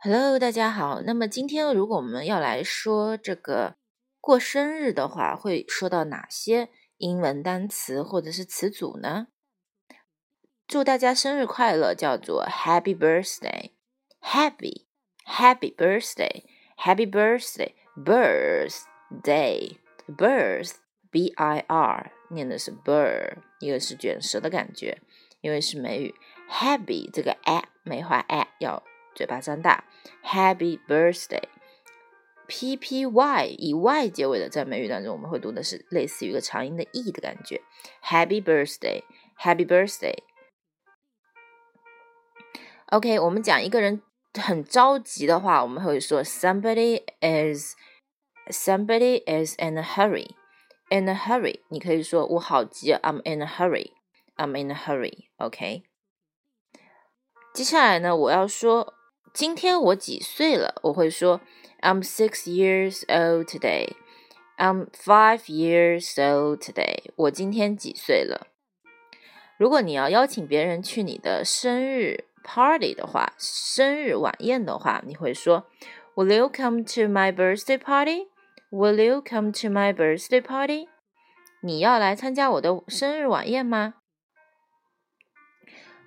Hello，大家好。那么今天如果我们要来说这个过生日的话，会说到哪些英文单词或者是词组呢？祝大家生日快乐，叫做 Happy Birthday，Happy Happy Birthday，Happy Birthday，Birthday，Birthday，B-I-R，念的是 bird，一个是卷舌的感觉，因为是美语。Happy 这个 a 梅花 a 要。嘴巴张大，Happy Birthday，P P Y 以 Y 结尾的，在美语当中我们会读的是类似于一个长音的 E 的感觉，Happy Birthday，Happy Birthday。OK，我们讲一个人很着急的话，我们会说 Somebody is Somebody is in a hurry，in a hurry。你可以说我好急，I'm in a hurry，I'm in a hurry。OK，接下来呢，我要说。 今天我几岁了？我会说 I'm six years old today. I'm five years old today. 我今天几岁了？如果你要邀请别人去你的生日 party 的话，生日晚宴的话，你会说 Will you come to my birthday party? Will you come to my birthday party? 你要来参加我的生日晚宴吗？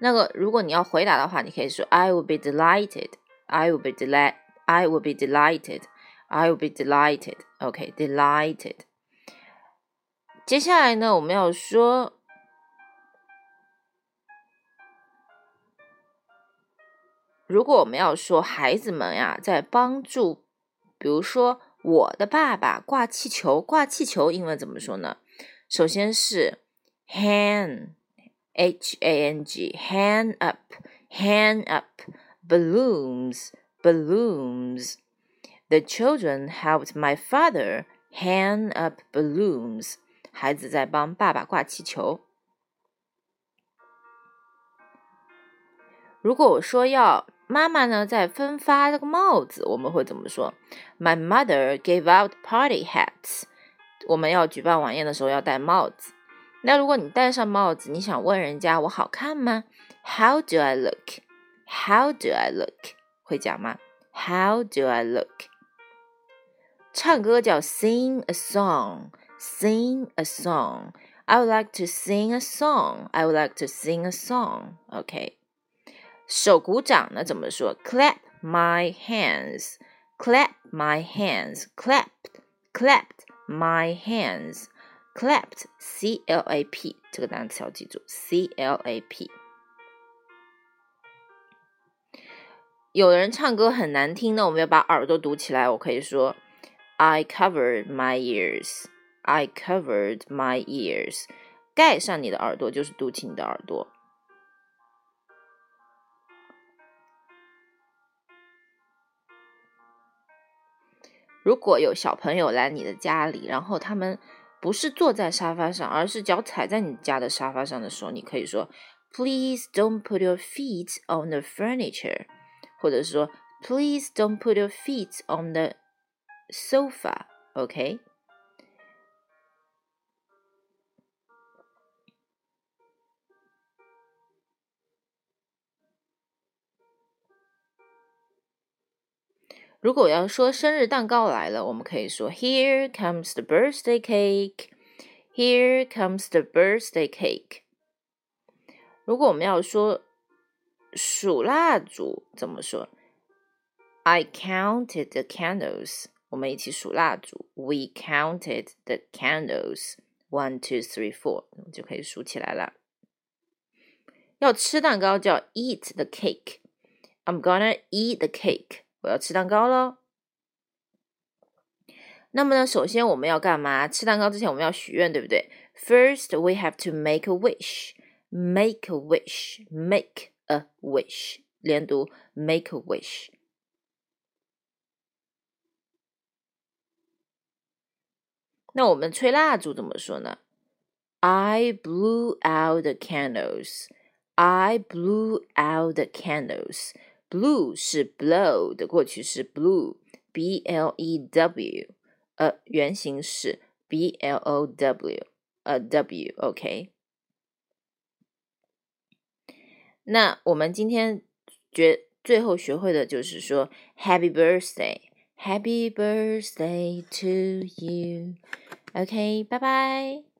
那个，如果你要回答的话，你可以说 I will be delighted. I will be delight. I will be delighted. I will be delighted. OK, delighted. 接下来呢，我们要说，如果我们要说孩子们呀，在帮助，比如说我的爸爸挂气球，挂气球英文怎么说呢？首先是 hand H A N G hang up hang up balloons balloons. The children helped my father hang up balloons. 孩子在帮爸爸挂气球。如果我说要妈妈呢在分发这个帽子，我们会怎么说？My mother gave out party hats. 我们要举办晚宴的时候要戴帽子。 那如果你戴上帽子，你想问人家我好看吗？How do I look? How do I look? 会讲吗？How do I look? 唱歌叫 sing a song, sing a song. I would like to sing a song. I would like to sing a song. OK，手鼓掌呢怎么说？Clap my hands, clap my hands, clapped, clapped my hands. Clapped c l a p 这个单词要记住 c l a p。有的人唱歌很难听，那我们要把耳朵堵起来。我可以说，I covered my ears. I covered my ears. 盖上你的耳朵就是堵起你的耳朵。如果有小朋友来你的家里，然后他们不是坐在沙发上，而是脚踩在你家的沙发上的时候，你可以说，Please don't put your feet on the furniture，或者说，Please don't put your feet on the sofa，OK？如果要说生日蛋糕来了，我们可以说 Here comes the birthday cake. Here comes the birthday cake. 如果我们要说数蜡烛，怎么说？I counted the candles. 我们一起数蜡烛。We counted the candles. One, two, three, four. 就可以数起来了。要吃蛋糕叫 eat the cake. I'm gonna eat the cake. 我要吃蛋糕喽。那么呢，首先我们要干嘛？吃蛋糕之前我们要许愿，对不对？First, we have to make a wish. Make a wish. Make a wish. 连读，make a wish. 那我们吹蜡烛怎么说呢？I blew out the candles. I blew out the candles. Blew 是 blow 的过去式，blew，b l e w，呃，原型是 b l o w，呃，w，OK。那我们今天觉最后学会的就是说，Happy birthday，Happy birthday to you。OK，拜拜。